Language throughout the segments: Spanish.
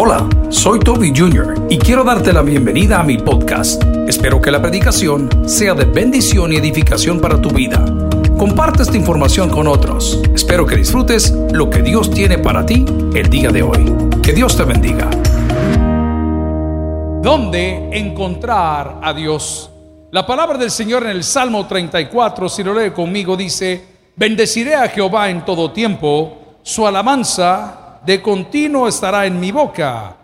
Hola, soy Toby Jr. y quiero darte la bienvenida a mi podcast. Espero que la predicación sea de bendición y edificación para tu vida. Comparte esta información con otros. Espero que disfrutes lo que Dios tiene para ti el día de hoy. Que Dios te bendiga. ¿Dónde encontrar a Dios? La palabra del Señor en el Salmo 34, si lo lee conmigo, dice, bendeciré a Jehová en todo tiempo, su alabanza de continuo estará en mi boca.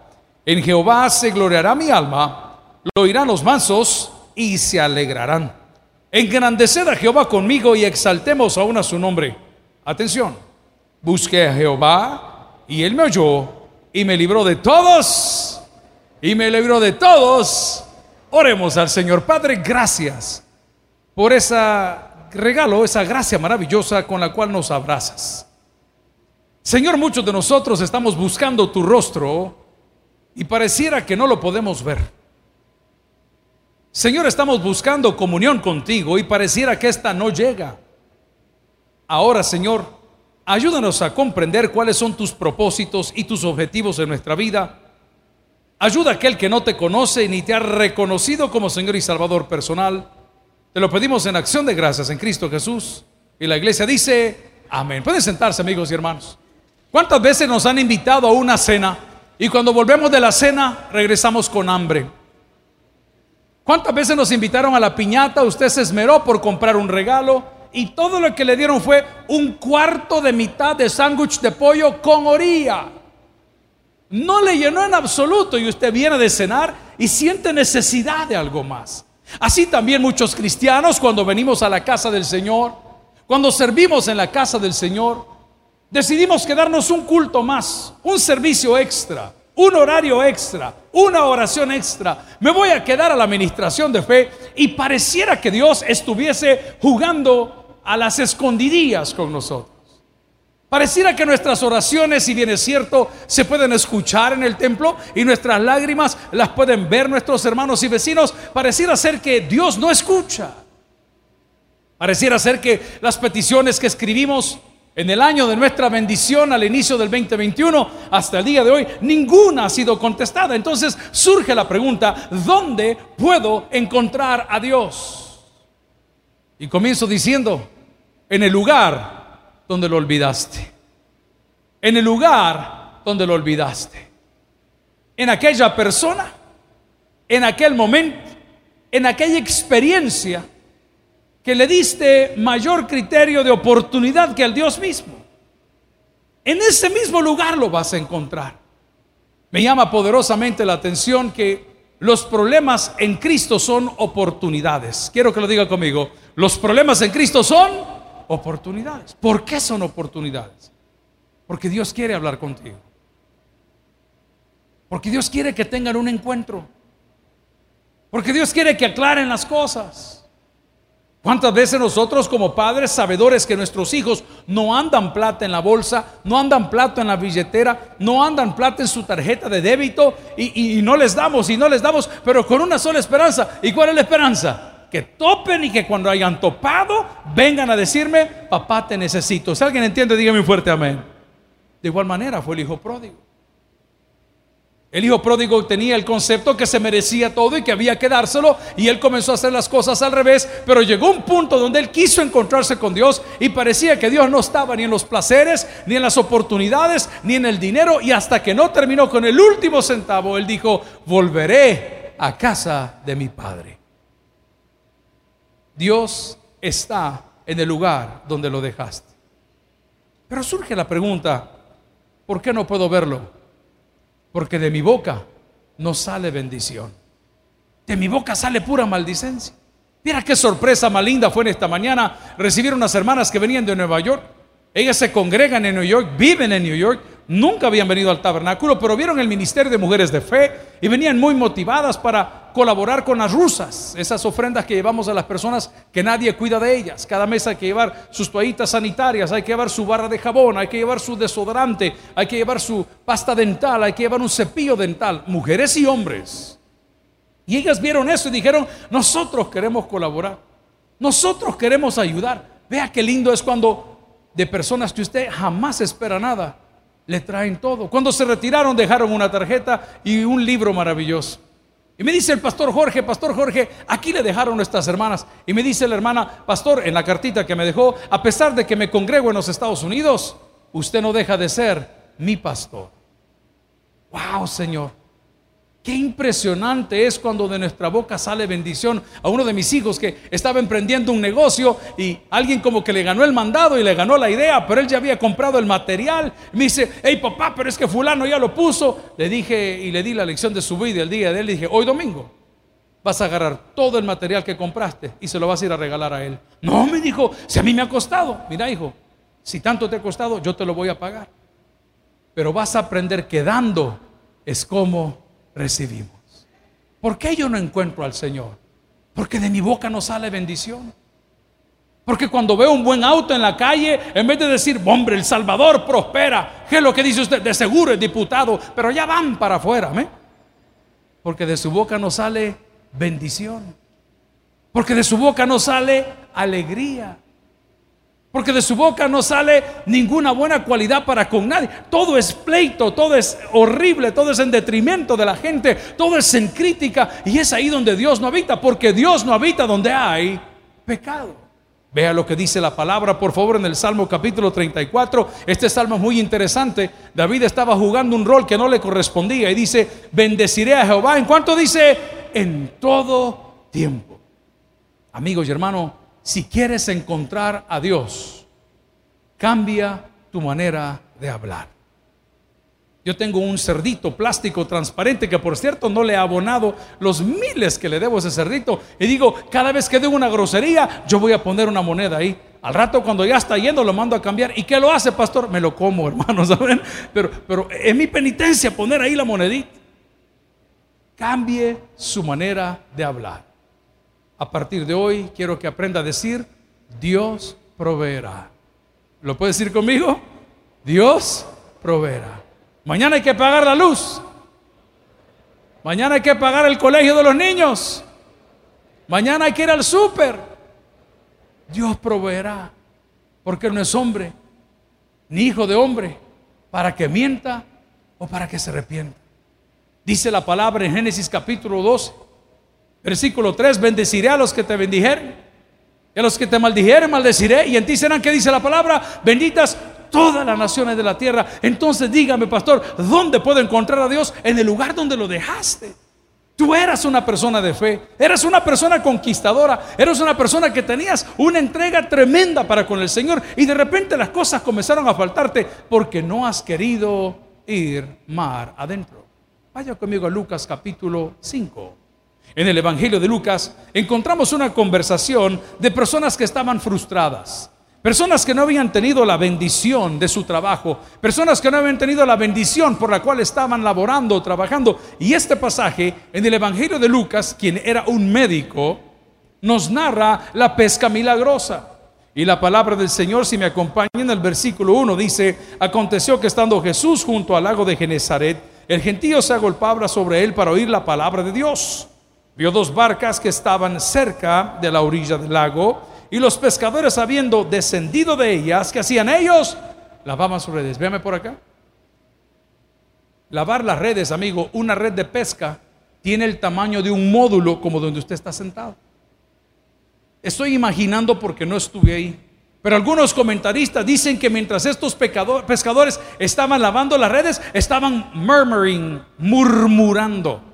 En Jehová se gloriará mi alma, lo oirán los mansos y se alegrarán. Engrandeced a Jehová conmigo y exaltemos aún a su nombre. Atención, busqué a Jehová y él me oyó y me libró de todos y me libró de todos Oremos al Señor. Padre, gracias por ese regalo, esa gracia maravillosa con la cual nos abrazas. Señor, muchos de nosotros estamos buscando tu rostro y pareciera que no lo podemos ver. Señor, estamos buscando comunión contigo y pareciera que esta no llega. Ahora, Señor, ayúdanos a comprender cuáles son tus propósitos y tus objetivos en nuestra vida Ayuda a aquel que no te conoce ni te ha reconocido como Señor y Salvador personal. Te lo pedimos en acción de gracias en Cristo Jesús. Y la iglesia dice, amén. Pueden sentarse amigos y hermanos. ¿Cuántas veces nos han invitado a una cena y cuando volvemos de la cena regresamos con hambre? ¿Cuántas veces nos invitaron a la piñata? Usted se esmeró por comprar un regalo y todo lo que le dieron fue un cuarto de mitad de sándwich de pollo con orilla. No le llenó en absoluto y usted viene de cenar y siente necesidad de algo más. Así también muchos cristianos cuando venimos a la casa del Señor, cuando servimos en la casa del Señor, decidimos quedarnos un culto más, un servicio extra, un horario extra, una oración extra. Me voy a quedar a la administración de fe y pareciera que Dios estuviese jugando a las escondidillas con nosotros. Pareciera que nuestras oraciones, si bien es cierto, se pueden escuchar en el templo y nuestras lágrimas las pueden ver nuestros hermanos y vecinos, pareciera ser que Dios no escucha. Pareciera ser que las peticiones que escribimos en el año de nuestra bendición al inicio del 2021 hasta el día de hoy, ninguna ha sido contestada. Entonces surge la pregunta, ¿dónde puedo encontrar a Dios? Y comienzo diciendo, en el lugar donde lo olvidaste. En el lugar donde lo olvidaste. En aquella persona, en aquel momento, en aquella experiencia que le diste mayor criterio de oportunidad que al Dios mismo. En ese mismo lugar lo vas a encontrar. Me llama poderosamente la atención que los problemas en Cristo son oportunidades. Quiero que lo diga conmigo. Los problemas en Cristo son oportunidades. ¿Por qué son oportunidades? Porque Dios quiere hablar contigo. Porque Dios quiere que tengan un encuentro. Porque Dios quiere que aclaren las cosas. ¿Cuántas veces nosotros como padres sabedores que nuestros hijos no andan plata en la bolsa, no andan plata en la billetera, no andan plata en su tarjeta de débito y, no les damos y no les damos, pero con una sola esperanza? ¿Y cuál es la esperanza? que topen y que cuando hayan topado vengan a decirme, papá te necesito. Si alguien entiende, dígame un fuerte amén. De igual manera fue el hijo pródigo. El hijo pródigo tenía el concepto que se merecía todo y que había que dárselo y él comenzó a hacer las cosas al revés, pero llegó un punto donde él quiso encontrarse con Dios y parecía que Dios no estaba ni en los placeres, ni en las oportunidades, ni en el dinero y hasta que no terminó con el último centavo, él dijo, volveré a casa de mi padre. Dios está en el lugar donde lo dejaste. Pero surge la pregunta, ¿por qué no puedo verlo? Porque de mi boca no sale bendición. De mi boca sale pura maldicencia. Mira qué sorpresa más linda fue en esta mañana recibir unas hermanas que venían de Nueva York. Ellas se congregan en New York, viven en New York, nunca habían venido al tabernáculo, pero vieron el ministerio de mujeres de fe y venían muy motivadas para colaborar con las rusas, esas ofrendas que llevamos a las personas que nadie cuida de ellas. Cada mes hay que llevar sus toallitas sanitarias, hay que llevar su barra de jabón, hay que llevar su desodorante, hay que llevar su pasta dental, hay que llevar un cepillo dental, mujeres y hombres. Y ellas vieron eso y dijeron, nosotros queremos colaborar, nosotros queremos ayudar. Vea qué lindo es cuando de personas que usted jamás espera nada, le traen todo. Cuando se retiraron dejaron una tarjeta y un libro maravilloso. Y me dice el pastor Jorge, pastor Jorge, aquí le dejaron nuestras hermanas. Y me dice la hermana, pastor, en la cartita que me dejó, a pesar de que me congrego en los Estados Unidos, usted no deja de ser mi pastor. Wow, Señor. Qué impresionante es cuando de nuestra boca sale bendición a uno de mis hijos que estaba emprendiendo un negocio y alguien como que le ganó el mandado y le ganó la idea, pero él ya había comprado el material. Me dice, hey papá, pero es que fulano ya lo puso. Le dije y le di la lección de su vida el día de él. Le dije, hoy domingo vas a agarrar todo el material que compraste y se lo vas a ir a regalar a él. No, me dijo, si a mí me ha costado. Mira hijo, si tanto te ha costado, yo te lo voy a pagar. Pero vas a aprender que dando es como recibimos. ¿Por qué yo no encuentro al Señor? Porque de mi boca no sale bendición. Porque cuando veo un buen auto en la calle, en vez de decir, hombre, el Salvador prospera, ¿qué es lo que dice usted? De seguro es diputado, pero ya van para afuera. Porque de su boca no sale bendición. Porque de su boca no sale alegría. Porque de su boca no sale ninguna buena cualidad para con nadie. Todo es pleito, todo es horrible, todo es en detrimento de la gente, todo es en crítica. Y es ahí donde Dios no habita, porque Dios no habita donde hay pecado. Vea lo que dice la palabra, por favor, en el Salmo capítulo 34. Este salmo es muy interesante. David estaba jugando un rol que no le correspondía y dice, bendeciré a Jehová. ¿En cuanto dice? En todo tiempo. Amigos y hermanos, si quieres encontrar a Dios, cambia tu manera de hablar. Yo tengo un cerdito plástico transparente que por cierto no le he abonado los miles que le debo a ese cerdito. Y digo, cada vez que debo una grosería, yo voy a poner una moneda ahí. Al rato cuando ya está yendo lo mando a cambiar. ¿Y qué lo hace, pastor? Me lo como, hermanos, ¿saben? Pero, pero es mi penitencia poner ahí la monedita. Cambie su manera de hablar. A partir de hoy quiero que aprenda a decir, Dios proveerá. ¿Lo puede decir conmigo? Dios proveerá. Mañana hay que pagar la luz. Mañana hay que pagar el colegio de los niños. Mañana hay que ir al súper. Dios proveerá. Porque no es hombre, ni hijo de hombre, para que mienta o para que se arrepienta. Dice la palabra en Génesis capítulo 12 Versículo 3, bendeciré a los que te bendijeren. Y a los que te maldijeren, maldeciré. Y en ti serán que dice la palabra, benditas todas las naciones de la tierra. Entonces dígame, pastor, ¿dónde puedo encontrar a Dios? En el lugar donde lo dejaste. Tú eras una persona de fe, eras una persona conquistadora, eras una persona que tenías una entrega tremenda para con el Señor y de repente las cosas comenzaron a faltarte porque no has querido ir mar adentro. Vaya conmigo a Lucas capítulo 5. En el Evangelio de Lucas encontramos una conversación de personas que estaban frustradas, personas que no habían tenido la bendición de su trabajo, personas que no habían tenido la bendición por la cual estaban laborando, trabajando. Y este pasaje en el Evangelio de Lucas, quien era un médico, nos narra la pesca milagrosa. Y la palabra del Señor, si me acompaña en el versículo 1, dice, aconteció que estando Jesús junto al lago de Genezaret, el gentío se agolpaba sobre él para oír la palabra de Dios. Vio dos barcas que estaban cerca de la orilla del lago y los pescadores habiendo descendido de ellas, ¿qué hacían ellos? Lavaban sus redes. Véame por acá. Lavar las redes, amigo, una red de pesca tiene el tamaño de un módulo como donde usted está sentado. Estoy imaginando porque no estuve ahí. Pero algunos comentaristas dicen que mientras estos pescadores estaban lavando las redes, estaban murmuring, murmurando.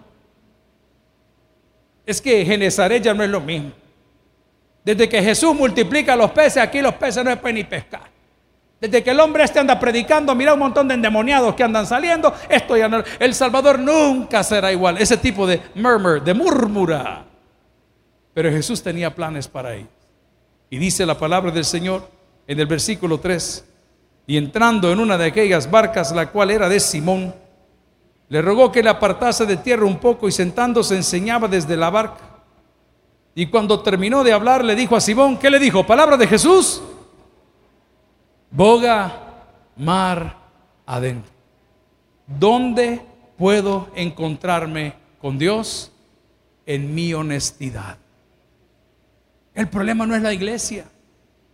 Es que Genezaret ya no es lo mismo. Desde que Jesús multiplica los peces, aquí los peces no pueden ni pescar. Desde que el hombre este anda predicando, mira un montón de endemoniados que andan saliendo, esto ya no, el Salvador nunca será igual. Ese tipo de murmur, de murmura. Pero Jesús tenía planes para ellos. Y dice la palabra del Señor en el versículo 3, y entrando en una de aquellas barcas, la cual era de Simón, le rogó que le apartase de tierra un poco y sentándose enseñaba desde la barca. Y cuando terminó de hablar le dijo a Simón, ¿qué le dijo? Palabra de Jesús. Boga mar adentro. ¿Dónde puedo encontrarme con Dios? En mi honestidad. El problema no es la iglesia.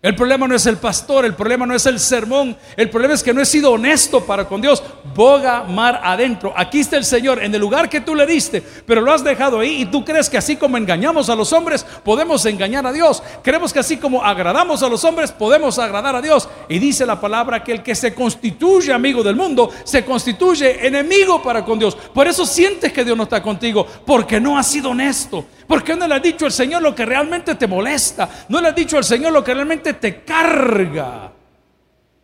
El problema no es el pastor, el problema no es el sermón, el problema es que no he sido honesto para con Dios. Boga mar adentro. Aquí está el Señor en el lugar que tú le diste, pero lo has dejado ahí y tú crees que así como engañamos a los hombres, podemos engañar a Dios. Creemos que así como agradamos a los hombres, podemos agradar a Dios. Y dice la palabra que el que se constituye amigo del mundo, se constituye enemigo para con Dios. Por eso sientes que Dios no está contigo, porque no has sido honesto. Porque no le has dicho al Señor lo que realmente te molesta. No le has dicho al Señor lo que realmente te carga.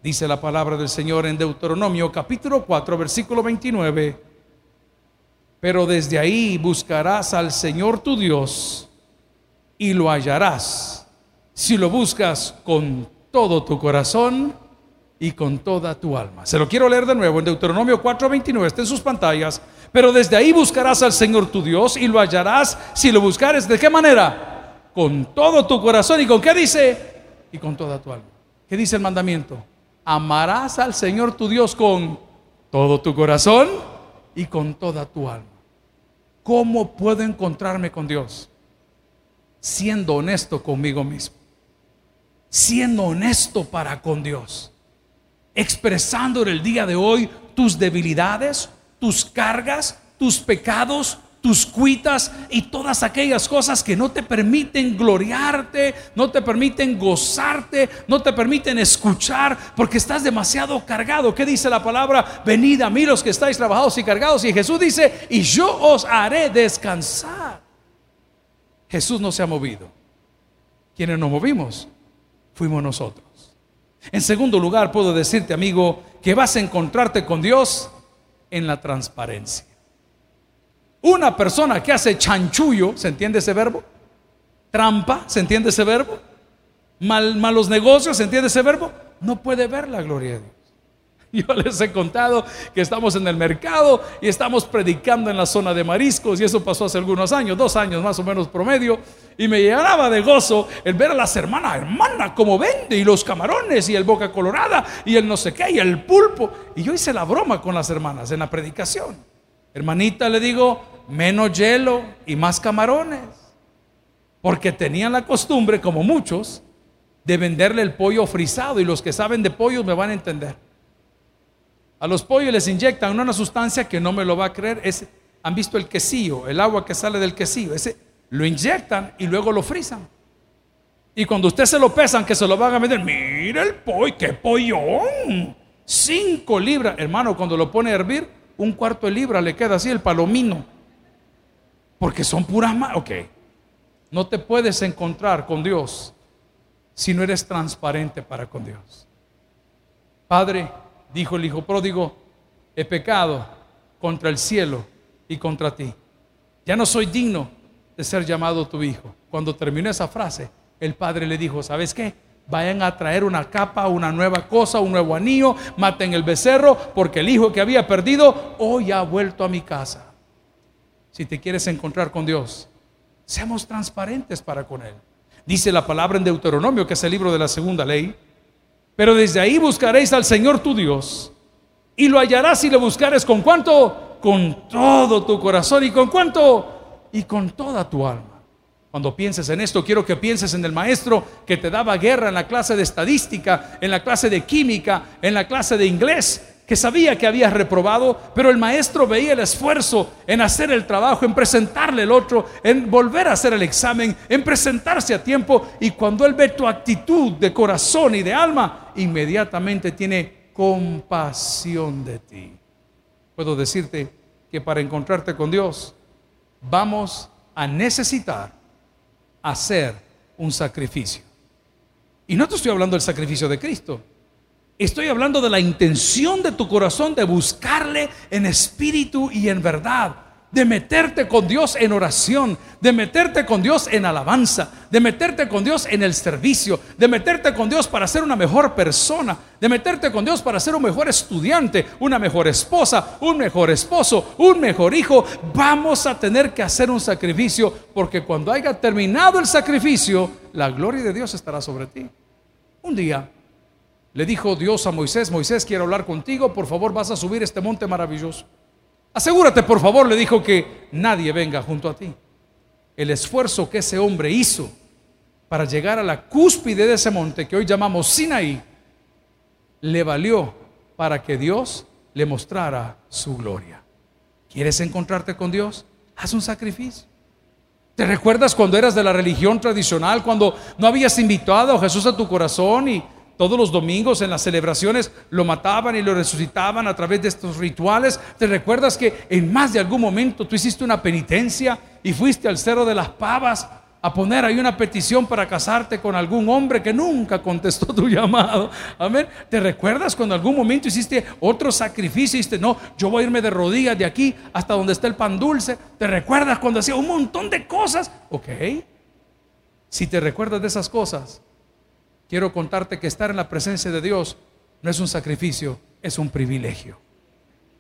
Dice la palabra del Señor en Deuteronomio capítulo 4, versículo 29. Pero desde ahí buscarás al Señor tu Dios y lo hallarás si lo buscas con todo tu corazón y con toda tu alma. Se lo quiero leer de nuevo en Deuteronomio 4:29, está en sus pantallas. Pero desde ahí buscarás al Señor tu Dios y lo hallarás si lo buscares. ¿De qué manera? Con todo tu corazón y con qué dice? y con toda tu alma. ¿Qué dice el mandamiento? Amarás al Señor tu Dios con todo tu corazón y con toda tu alma. ¿Cómo puedo encontrarme con Dios? Siendo honesto conmigo mismo. Siendo honesto para con Dios. Expresando en el día de hoy tus debilidades, tus cargas, tus pecados, tus cuitas y todas aquellas cosas que no te permiten gloriarte, no te permiten gozarte, no te permiten escuchar porque estás demasiado cargado. ¿Qué dice la palabra? Venid a mí los que estáis trabajados y cargados. Y Jesús dice, y yo os haré descansar. Jesús no se ha movido. Quienes nos movimos fuimos nosotros. En segundo lugar, puedo decirte, amigo, que vas a encontrarte con Dios en la transparencia. Una persona que hace chanchullo, ¿se entiende ese verbo? Trampa, ¿se entiende ese verbo? Mal, malos negocios, ¿se entiende ese verbo? No puede ver la gloria de Dios. Yo les he contado que estamos en el mercado y estamos predicando en la zona de mariscos y eso pasó hace algunos años, dos años más o menos promedio, y me llenaba de gozo el ver a las hermanas, hermana, como vende, y los camarones, y el boca colorada, y el no sé qué, y el pulpo. Y yo hice la broma con las hermanas en la predicación. Hermanita, le digo, menos hielo y más camarones. Porque tenían la costumbre, como muchos, de venderle el pollo frisado. Y los que saben de pollos me van a entender. A los pollos les inyectan una sustancia que no me lo va a creer. Es, Han visto el quesillo, el agua que sale del quesillo. Ese lo inyectan y luego lo frisan. Y cuando usted se lo pesan, que se lo van a vender, mire el pollo, qué pollón. Cinco libras. Hermano, cuando lo pone a hervir, un cuarto de libra le queda así el palomino. Porque son puras más. Ok. No te puedes encontrar con Dios si no eres transparente para con Dios. Padre, dijo el hijo pródigo, he pecado contra el cielo y contra ti. Ya no soy digno de ser llamado tu hijo. Cuando terminó esa frase, el padre le dijo, ¿sabes qué? Vayan a traer una capa, una nueva cosa, un nuevo anillo, maten el becerro, porque el hijo que había perdido hoy ha vuelto a mi casa si te quieres encontrar con Dios, seamos transparentes para con Él. Dice la palabra en Deuteronomio, que es el libro de la segunda ley, pero desde ahí buscaréis al Señor tu Dios y lo hallarás si lo buscares con cuánto, con todo tu corazón y con cuánto, y con toda tu alma. Cuando pienses en esto, quiero que pienses en el maestro que te daba guerra en la clase de estadística, en la clase de química, en la clase de inglés, que sabía que había reprobado, pero el maestro veía el esfuerzo en hacer el trabajo, en presentarle el otro, en volver a hacer el examen, en presentarse a tiempo. Y cuando él ve tu actitud de corazón y de alma, inmediatamente tiene compasión de ti. Puedo decirte que para encontrarte con Dios, vamos a necesitar hacer un sacrificio. Y no te estoy hablando del sacrificio de Cristo. Estoy hablando de la intención de tu corazón de buscarle en espíritu y en verdad, de meterte con Dios en oración, de meterte con Dios en alabanza, de meterte con Dios en el servicio, de meterte con Dios para ser una mejor persona, de meterte con Dios para ser un mejor estudiante, una mejor esposa, un mejor esposo, un mejor hijo. Vamos a tener que hacer un sacrificio porque cuando haya terminado el sacrificio, la gloria de Dios estará sobre ti. Un día le dijo Dios a Moisés, Moisés, quiero hablar contigo, por favor vas a subir este monte maravilloso. Asegúrate, por favor, le dijo que nadie venga junto a ti. El esfuerzo que ese hombre hizo para llegar a la cúspide de ese monte que hoy llamamos Sinaí, le valió para que Dios le mostrara su gloria. ¿Quieres encontrarte con Dios? Haz un sacrificio. ¿Te recuerdas cuando eras de la religión tradicional, cuando no habías invitado a Jesús a tu corazón y todos los domingos en las celebraciones lo mataban y lo resucitaban a través de estos rituales? ¿Te recuerdas que en más de algún momento tú hiciste una penitencia y fuiste al cerro de las pavas a poner ahí una petición para casarte con algún hombre que nunca contestó tu llamado. Amén. ¿Te recuerdas cuando algún momento hiciste otro sacrificio y dijiste, no, yo voy a irme de rodillas de aquí hasta donde está el pan dulce? ¿Te recuerdas cuando hacía un montón de cosas? Ok. Si te recuerdas de esas cosas, quiero contarte que estar en la presencia de Dios no es un sacrificio, es un privilegio.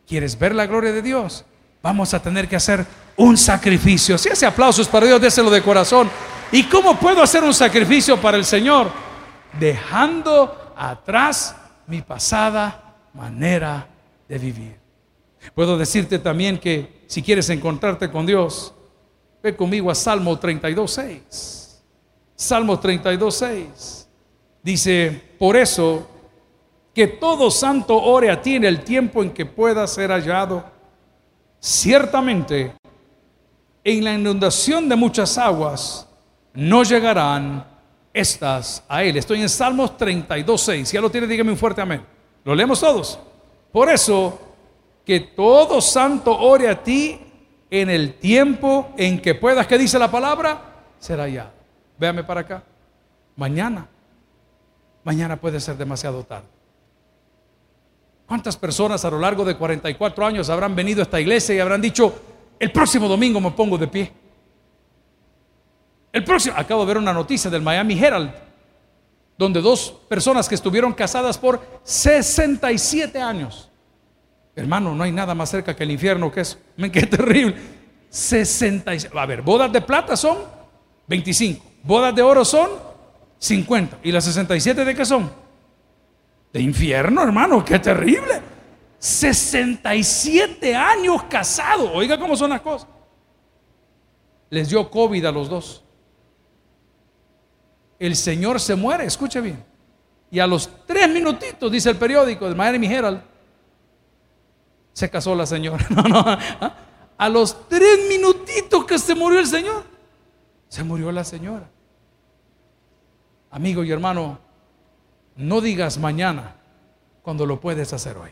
¿Quieres ver la gloria de Dios? vamos a tener que hacer un sacrificio. Si hace aplausos para Dios, déselo de corazón. ¿Y cómo puedo hacer un sacrificio para el Señor? Dejando atrás mi pasada manera de vivir. Puedo decirte también que si quieres encontrarte con Dios, ve conmigo a Salmo 32.6. Salmo 32.6. Dice, por eso, que todo santo ore a ti en el tiempo en que pueda ser hallado Ciertamente, en la inundación de muchas aguas no llegarán estas a él. Estoy en Salmos 32, 6. Si ya lo tiene, dígame un fuerte amén. Lo leemos todos. Por eso, que todo santo ore a ti en el tiempo en que puedas, que dice la palabra, será ya. Véame para acá. Mañana. Mañana puede ser demasiado tarde. ¿Cuántas personas a lo largo de 44 años habrán venido a esta iglesia y habrán dicho, el próximo domingo me pongo de pie? El próximo, acabo de ver una noticia del Miami Herald, donde dos personas que estuvieron casadas por 67 años. Hermano, no hay nada más cerca que el infierno que eso. Qué terrible. 67. A ver, bodas de plata son 25. Bodas de oro son 50. ¿Y las 67 de qué son? de infierno, hermano, qué terrible. 67 años casado. Oiga cómo son las cosas. Les dio COVID a los dos. El Señor se muere, escuche bien. Y a los tres minutitos, dice el periódico de Miami Herald, se casó la señora. No, no. ¿ah? A los tres minutitos que se murió el Señor, se murió la señora. Amigo y hermano, no digas mañana cuando lo puedes hacer hoy.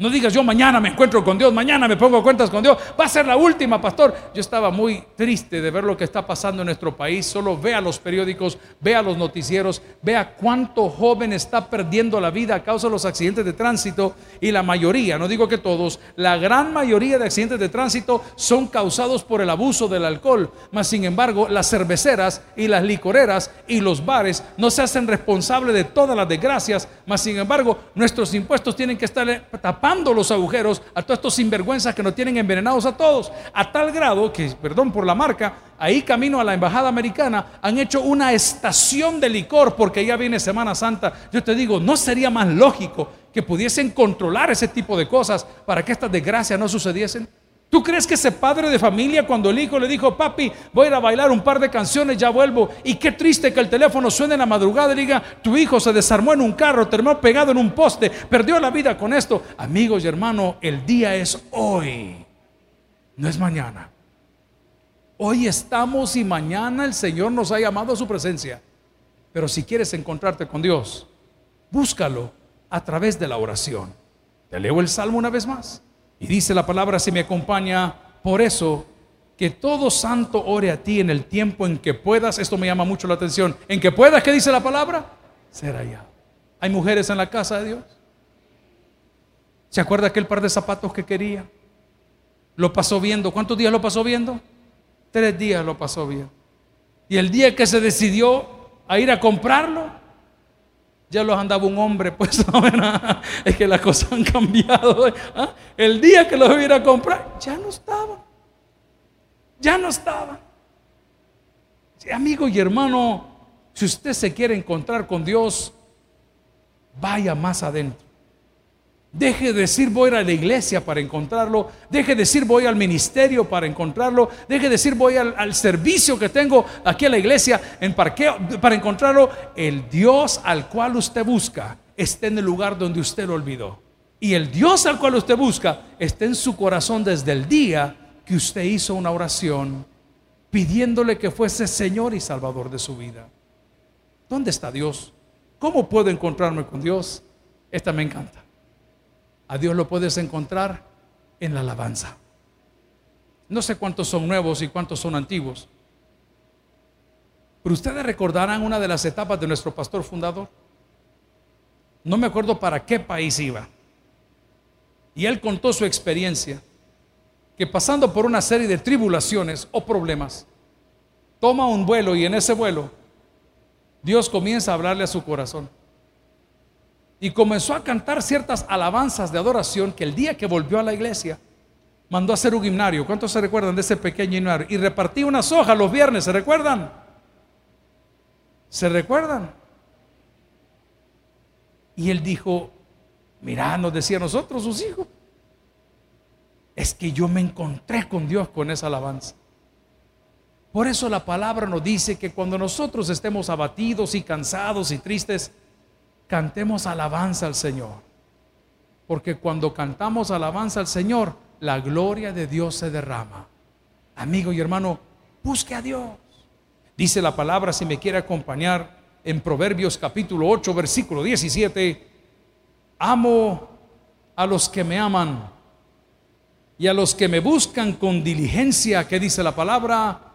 No digas yo mañana me encuentro con Dios, mañana me pongo cuentas con Dios. Va a ser la última, pastor. Yo estaba muy triste de ver lo que está pasando en nuestro país. Solo vea los periódicos, vea los noticieros, vea cuánto joven está perdiendo la vida a causa de los accidentes de tránsito. Y la mayoría, no digo que todos, la gran mayoría de accidentes de tránsito son causados por el abuso del alcohol. Mas sin embargo, las cerveceras y las licoreras y los bares no se hacen responsables de todas las desgracias. Mas sin embargo, nuestros impuestos tienen que estar tapados los agujeros a todos estos sinvergüenzas que nos tienen envenenados a todos, a tal grado que, perdón por la marca, ahí camino a la embajada americana han hecho una estación de licor porque ya viene Semana Santa. Yo te digo, ¿no sería más lógico que pudiesen controlar ese tipo de cosas para que estas desgracias no sucediesen? ¿Tú crees que ese padre de familia cuando el hijo le dijo, papi, voy a ir a bailar un par de canciones, ya vuelvo? Y qué triste que el teléfono suene en la madrugada y diga, tu hijo se desarmó en un carro, terminó pegado en un poste, perdió la vida con esto. Amigos y hermanos, el día es hoy, no es mañana. Hoy estamos y mañana el Señor nos ha llamado a su presencia. Pero si quieres encontrarte con Dios, búscalo a través de la oración. Te leo el Salmo una vez más. Y dice la palabra, si me acompaña, por eso que todo santo ore a ti en el tiempo en que puedas, esto me llama mucho la atención, en que puedas, ¿qué dice la palabra? Será ya. ¿Hay mujeres en la casa de Dios? ¿Se acuerda aquel par de zapatos que quería? Lo pasó viendo. ¿Cuántos días lo pasó viendo? Tres días lo pasó viendo. Y el día que se decidió a ir a comprarlo, ya los andaba un hombre, pues es que las cosas han cambiado. ¿ah? El día que los iba a comprar, ya no estaban. Ya no estaban. amigo y hermano, si usted se quiere encontrar con Dios, vaya más adentro. Deje de decir voy a la iglesia para encontrarlo. Deje de decir voy al ministerio para encontrarlo. Deje de decir voy al, servicio que tengo aquí en la iglesia para encontrarlo. El Dios al cual usted busca está en el lugar donde usted lo olvidó. Y el Dios al cual usted busca está en su corazón desde el día que usted hizo una oración pidiéndole que fuese Señor y Salvador de su vida. ¿Dónde está Dios? ¿Cómo puedo encontrarme con Dios? Esta me encanta. A Dios lo puedes encontrar en la alabanza. No sé cuántos son nuevos y cuántos son antiguos. Pero ustedes recordarán una de las etapas de nuestro pastor fundador. No me acuerdo para qué país iba. Y él contó su experiencia, que pasando por una serie de tribulaciones o problemas, toma un vuelo y en ese vuelo Dios comienza a hablarle a su corazón y comenzó a cantar ciertas alabanzas de adoración que el día que volvió a la iglesia mandó a hacer un himnario. ¿Cuántos se recuerdan de ese pequeño himnario? Y repartía unas hojas los viernes, ¿se recuerdan? ¿Se recuerdan? Y él dijo, mira, nos decía nosotros, sus hijos, es que yo me encontré con Dios con esa alabanza. Por eso la palabra nos dice que cuando nosotros estemos abatidos y cansados y tristes, cantemos alabanza al Señor. Porque cuando cantamos alabanza al Señor, la gloria de Dios se derrama. Amigo y hermano, busque a Dios. Dice la palabra, si me quiere acompañar, en Proverbios capítulo 8, versículo 17, amo a los que me aman y a los que me buscan con diligencia, que dice la palabra,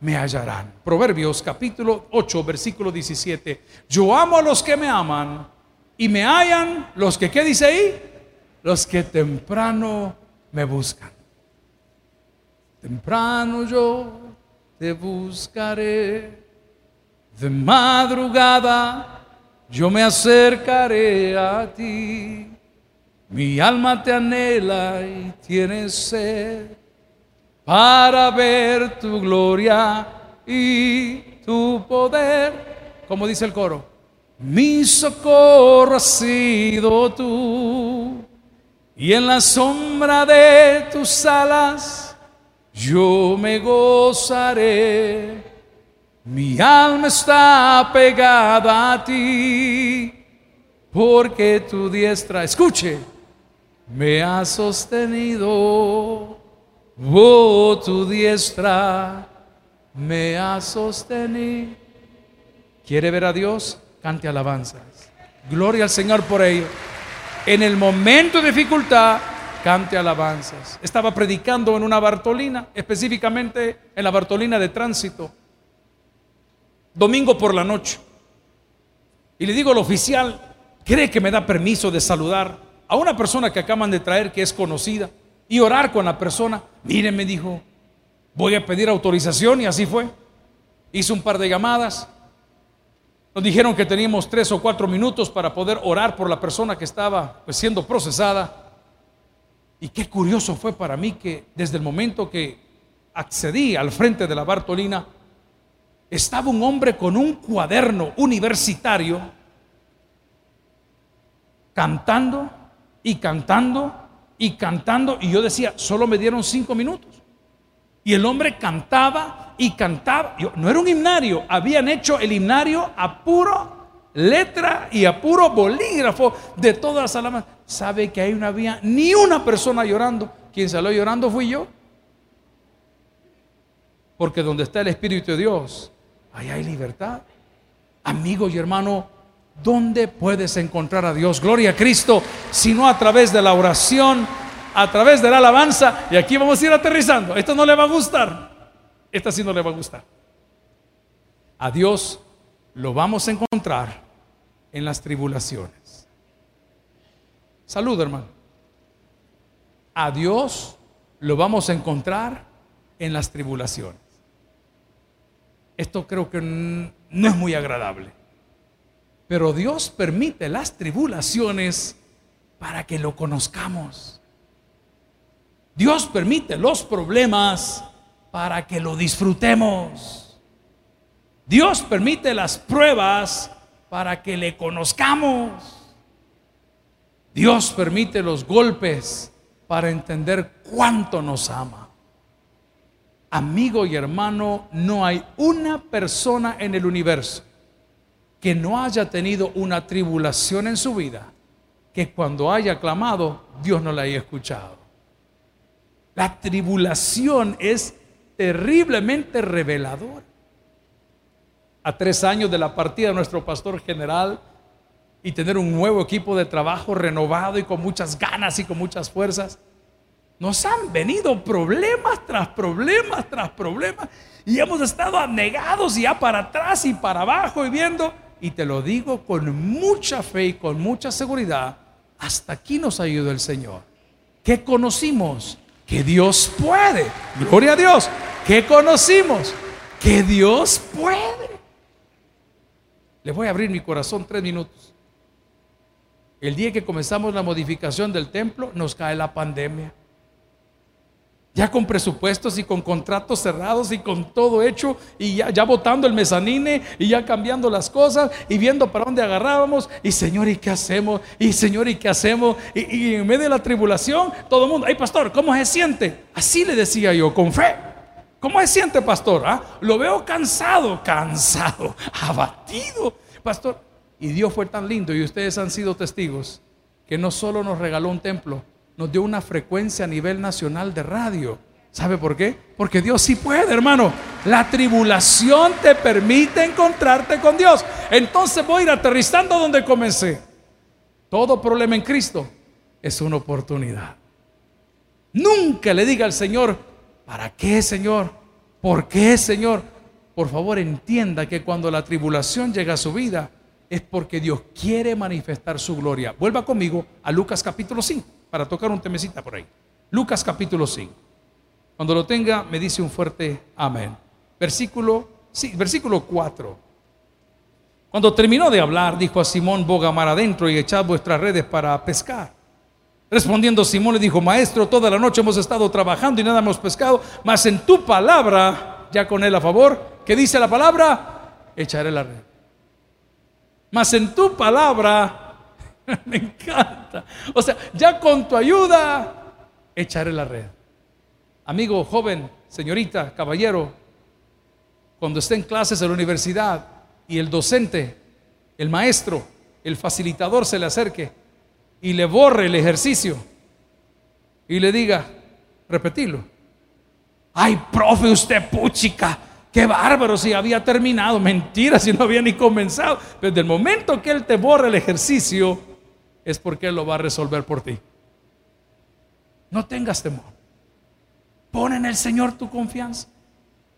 me hallarán. Proverbios capítulo 8, versículo 17. Yo amo a los que me aman y me hallan los que, ¿qué dice ahí? Los que temprano me buscan. Temprano yo te buscaré. De madrugada yo me acercaré a ti. Mi alma te anhela y tiene sed para ver tu gloria y tu poder. Como dice el coro, mi socorro ha sido tú, y en la sombra de tus alas yo me gozaré. Mi alma está pegada a ti, porque tu diestra, escuche, me ha sostenido. Oh, tu diestra me ha sostenido. ¿Quiere ver a Dios? Cante alabanzas. Gloria al Señor por ello. En el momento de dificultad, cante alabanzas. Estaba predicando en una Bartolina, específicamente en la Bartolina de tránsito, domingo por la noche. Y le digo al oficial, ¿cree que me da permiso de saludar a una persona que acaban de traer que es conocida? Y orar con la persona. Mire, me dijo, voy a pedir autorización y así fue. Hice un par de llamadas. Nos dijeron que teníamos tres o cuatro minutos para poder orar por la persona que estaba pues, siendo procesada. Y qué curioso fue para mí que desde el momento que accedí al frente de la Bartolina, estaba un hombre con un cuaderno universitario cantando y cantando y cantando, y yo decía, solo me dieron cinco minutos. Y el hombre cantaba y cantaba. no era un himnario, habían hecho el himnario a puro letra y a puro bolígrafo de todas las alabanzas. ¿Sabe que ahí no había ni una persona llorando? Quien salió llorando fui yo. Porque donde está el Espíritu de Dios, ahí hay libertad. Amigo y hermano, ¿Dónde puedes encontrar a Dios? Gloria a Cristo, sino a través de la oración, a través de la alabanza. Y aquí vamos a ir aterrizando. Esto no le va a gustar. Esta sí no le va a gustar. A Dios lo vamos a encontrar en las tribulaciones. Salud, hermano. A Dios lo vamos a encontrar en las tribulaciones. Esto creo que no es muy agradable. Pero Dios permite las tribulaciones para que lo conozcamos. Dios permite los problemas para que lo disfrutemos. Dios permite las pruebas para que le conozcamos. Dios permite los golpes para entender cuánto nos ama. Amigo y hermano, no hay una persona en el universo que no haya tenido una tribulación en su vida, que cuando haya clamado, Dios no la haya escuchado. La tribulación es terriblemente reveladora. A tres años de la partida de nuestro pastor general y tener un nuevo equipo de trabajo renovado y con muchas ganas y con muchas fuerzas, nos han venido problemas tras problemas tras problemas y hemos estado anegados y ya para atrás y para abajo y viendo y te lo digo con mucha fe y con mucha seguridad, hasta aquí nos ayudó el Señor. ¿Qué conocimos? Que Dios puede. Gloria a Dios. ¿Qué conocimos? Que Dios puede. Les voy a abrir mi corazón tres minutos. El día que comenzamos la modificación del templo, nos cae la pandemia ya con presupuestos y con contratos cerrados y con todo hecho y ya, ya votando el mezanine y ya cambiando las cosas y viendo para dónde agarrábamos y Señor, ¿y qué hacemos? Y Señor, ¿y qué hacemos? Y, en medio de la tribulación, todo el mundo, ay pastor, ¿cómo se siente? Así le decía yo, con fe. ¿Cómo se siente, pastor? ¿Ah? Lo veo cansado, cansado, abatido, pastor. Y Dios fue tan lindo y ustedes han sido testigos que no solo nos regaló un templo, nos dio una frecuencia a nivel nacional de radio. ¿Sabe por qué? Porque Dios sí puede, hermano. La tribulación te permite encontrarte con Dios. Entonces voy a ir aterrizando donde comencé. Todo problema en Cristo es una oportunidad. Nunca le diga al Señor, ¿para qué, Señor? ¿Por qué, Señor? Por favor, entienda que cuando la tribulación llega a su vida es porque Dios quiere manifestar su gloria. Vuelva conmigo a Lucas capítulo 5 para tocar un temecita por ahí. Lucas capítulo 5. Cuando lo tenga, me dice un fuerte amén. Versículo, sí, versículo 4. Cuando terminó de hablar, dijo a Simón, boga mar adentro y echad vuestras redes para pescar. Respondiendo Simón le dijo, maestro, toda la noche hemos estado trabajando y nada hemos pescado, mas en tu palabra, ya con él a favor, ¿qué dice la palabra? Echaré la red. Mas en tu palabra Me encanta. O sea, ya con tu ayuda echaré la red. Amigo, joven, señorita, caballero, cuando esté en clases en la universidad y el docente, el maestro, el facilitador se le acerque y le borre el ejercicio y le diga, repetilo. Ay, profe, usted puchica, qué bárbaro si había terminado. Mentira, si no había ni comenzado. Desde el momento que él te borra el ejercicio, es porque Él lo va a resolver por ti. No tengas temor. Pon en el Señor tu confianza.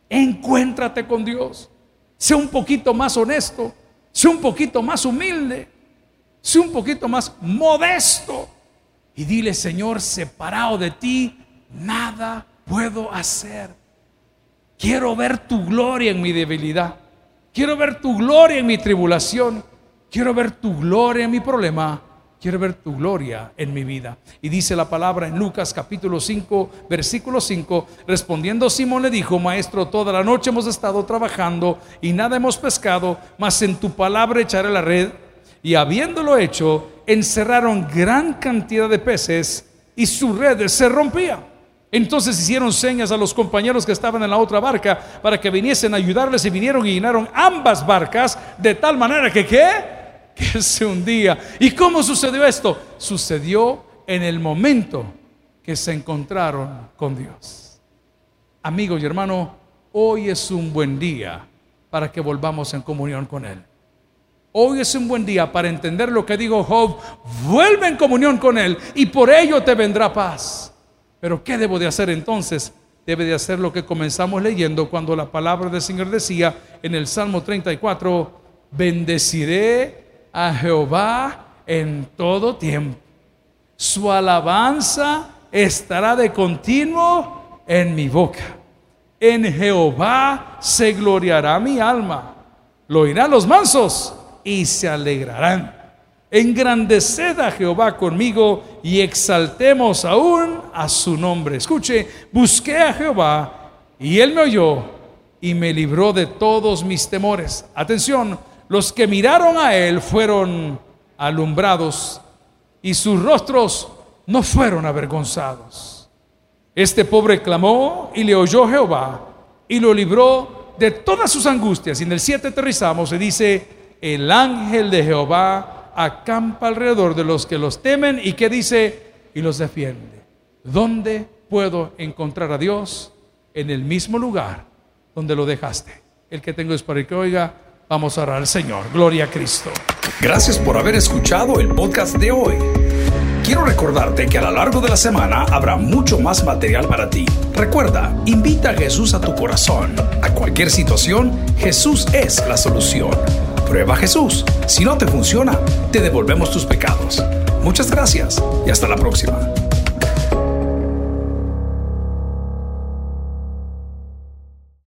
Encuéntrate con Dios. Sé un poquito más honesto. Sé un poquito más humilde. Sé un poquito más modesto. Y dile, Señor, separado de ti, nada puedo hacer. Quiero ver tu gloria en mi debilidad. Quiero ver tu gloria en mi tribulación. Quiero ver tu gloria en mi problema quiero ver tu gloria en mi vida. Y dice la palabra en Lucas capítulo 5, versículo 5, respondiendo Simón le dijo, Maestro, toda la noche hemos estado trabajando y nada hemos pescado, mas en tu palabra echaré la red. Y habiéndolo hecho, encerraron gran cantidad de peces y su red se rompía. Entonces hicieron señas a los compañeros que estaban en la otra barca para que viniesen a ayudarles y vinieron y llenaron ambas barcas de tal manera que ¿qué? Se hundía. ¿Y cómo sucedió esto? Sucedió en el momento que se encontraron con Dios. Amigos y hermanos, hoy es un buen día para que volvamos en comunión con Él. Hoy es un buen día para entender lo que dijo Job. Vuelve en comunión con Él y por ello te vendrá paz. Pero ¿qué debo de hacer entonces? Debe de hacer lo que comenzamos leyendo cuando la palabra del Señor decía en el Salmo 34, bendeciré a Jehová en todo tiempo. Su alabanza estará de continuo en mi boca. En Jehová se gloriará mi alma. Lo oirán los mansos y se alegrarán. Engrandeced a Jehová conmigo y exaltemos aún a su nombre. Escuche, busqué a Jehová y él me oyó y me libró de todos mis temores. Atención, los que miraron a él fueron alumbrados y sus rostros no fueron avergonzados. Este pobre clamó y le oyó Jehová y lo libró de todas sus angustias. Y en el 7 aterrizamos y dice, el ángel de Jehová acampa alrededor de los que los temen y que dice, y los defiende. ¿Dónde puedo encontrar a Dios? En el mismo lugar donde lo dejaste. El que tengo es para que oiga, vamos a orar al Señor. Gloria a Cristo. Gracias por haber escuchado el podcast de hoy. Quiero recordarte que a lo largo de la semana habrá mucho más material para ti. Recuerda, invita a Jesús a tu corazón. A cualquier situación, Jesús es la solución. Prueba Jesús. Si no te funciona, te devolvemos tus pecados. Muchas gracias y hasta la próxima.